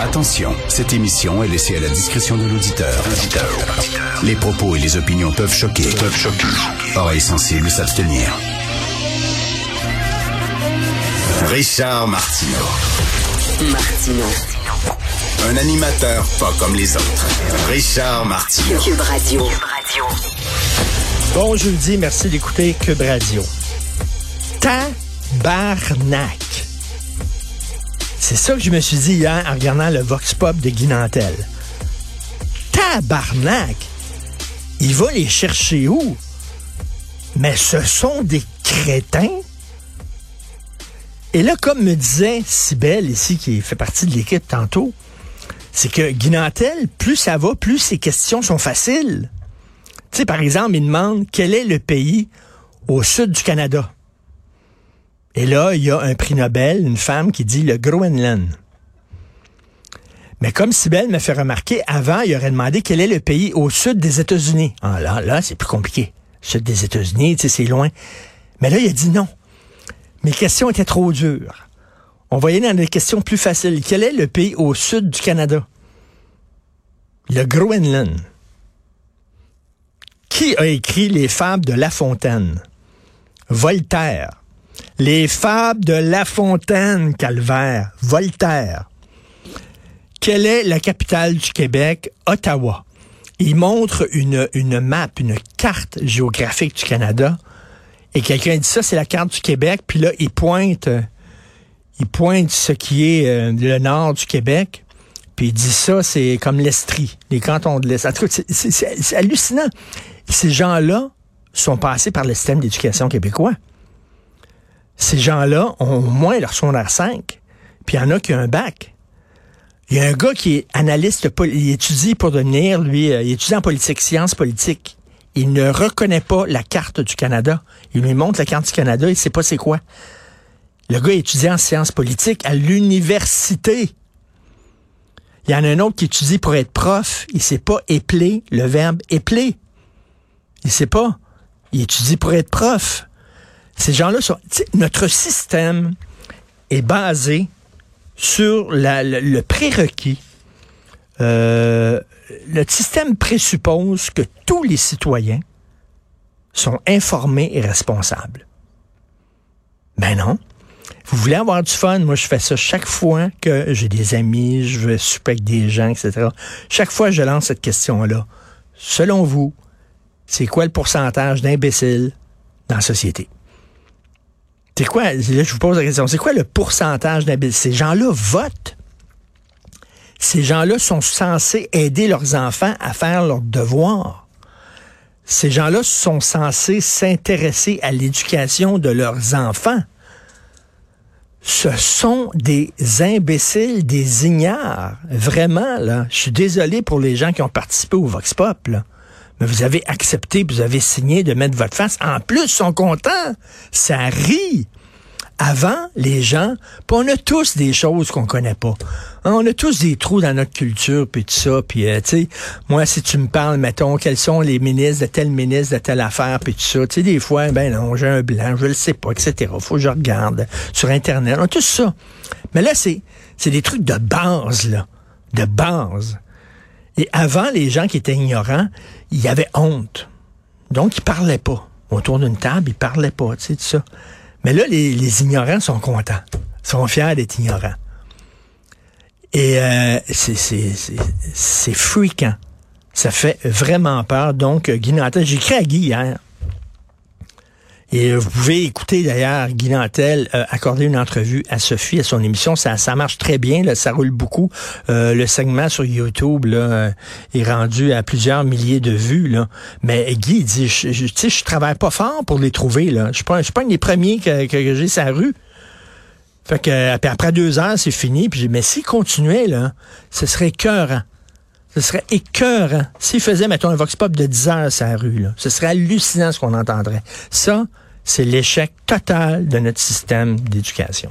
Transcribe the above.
Attention, cette émission est laissée à la discrétion de l'auditeur. Les propos et les opinions peuvent choquer. Peuvent choquer. Oreilles sensibles s'abstenir. Richard Martineau. Martino. Un animateur pas comme les autres. Richard Martineau. Cube Radio. Bon jeudi, merci d'écouter Cube Radio. Tabarnak. C'est ça que je me suis dit hier en regardant le Vox Pop de Guy Nantel. Tabarnak. Il va les chercher où? Mais ce sont des crétins? Et là, comme me disait Sibelle ici, qui fait partie de l'équipe tantôt, c'est que Guy Nantel, plus ça va, plus ses questions sont faciles. Tu sais, par exemple, il demande quel est le pays au sud du Canada? Et là, il y a un prix Nobel, une femme qui dit le Groenland. Mais comme Sibelle me fait remarquer, avant, il aurait demandé quel est le pays au sud des États-Unis. Ah là, là, c'est plus compliqué. Sud des États-Unis, tu sais, c'est loin. Mais là, il a dit non. Mes questions étaient trop dures. On aller dans des questions plus faciles. Quel est le pays au sud du Canada? Le Groenland. Qui a écrit les fables de La Fontaine? Voltaire. Les fables de La Fontaine, Calvaire. Voltaire. Quelle est la capitale du Québec? Ottawa. Il montre une, une map, une carte géographique du Canada. Et quelqu'un dit ça, c'est la carte du Québec. Puis là, il pointe, euh, il pointe ce qui est euh, le nord du Québec. Puis il dit ça, c'est comme l'Estrie, les cantons de l'Est. C'est hallucinant. Ces gens-là sont passés par le système d'éducation québécois. Ces gens-là ont au moins leur secondaire 5. Puis il y en a qui ont un bac. Il y a un gars qui est analyste, il étudie pour devenir, lui, euh, il étudie en politique, sciences politiques. Il ne reconnaît pas la carte du Canada. Il lui montre la carte du Canada, il sait pas c'est quoi. Le gars étudie en sciences politiques à l'université. Il y en a un autre qui étudie pour être prof. Il sait pas épeler le verbe épeler. Il sait pas. Il étudie pour être prof. Ces gens-là sont. Notre système est basé sur la- le, prérequis. Euh, le système présuppose que tous les citoyens sont informés et responsables. Ben non. Vous voulez avoir du fun? Moi, je fais ça chaque fois que j'ai des amis, je souper avec des gens, etc. Chaque fois, je lance cette question-là. Selon vous, c'est quoi le pourcentage d'imbéciles dans la société? C'est quoi, je vous pose la question, c'est quoi le pourcentage d'imbéciles? Ces gens-là votent? Ces gens-là sont censés aider leurs enfants à faire leurs devoirs. Ces gens-là sont censés s'intéresser à l'éducation de leurs enfants. Ce sont des imbéciles, des ignares. Vraiment, là. Je suis désolé pour les gens qui ont participé au Vox Pop, là. Mais vous avez accepté, vous avez signé de mettre votre face. En plus, ils sont contents. Ça rit. Avant, les gens, puis on a tous des choses qu'on connaît pas. Hein, On a tous des trous dans notre culture, puis tout ça. Puis, euh, tu sais, moi, si tu me parles, mettons, quels sont les ministres de tel ministre, de telle affaire, puis tout ça, tu sais, des fois, ben non, j'ai un blanc, je le sais pas, etc. Faut que je regarde sur Internet. On a tout ça. Mais là, c'est, c'est des trucs de base, là. De base. Et avant, les gens qui étaient ignorants, ils avaient honte. Donc, ils parlaient pas. Autour d'une table, ils parlaient pas, tu sais, tout ça. Mais là, les, ignorants sont contents, sont fiers d'être ignorants. Et euh, c'est- freakant. Ça fait vraiment peur. Donc, euh, Guy Nantel, j'ai écrit à Guy hier. Et euh, vous pouvez écouter d'ailleurs Guy Nantel euh, accorder une entrevue à Sophie à son émission. Ça, ça marche très bien, là, ça roule beaucoup. Euh, le segment sur YouTube là, euh, est rendu à plusieurs milliers de vues. Là. Mais Guy dit, je, je, je travaille pas fort pour les trouver. Là. Je suis pas, je suis pas un des premiers que, que, j'ai sa rue. Fait que après deux heures, c'est fini. Puis mais s'il continuait, là, ce serait écœurant. Ce serait écœurant. S'il faisait, mettons, un vox pop de 10 heures sur la rue, ce serait hallucinant ce qu'on entendrait. Ça, c'est l'échec total de notre système d'éducation.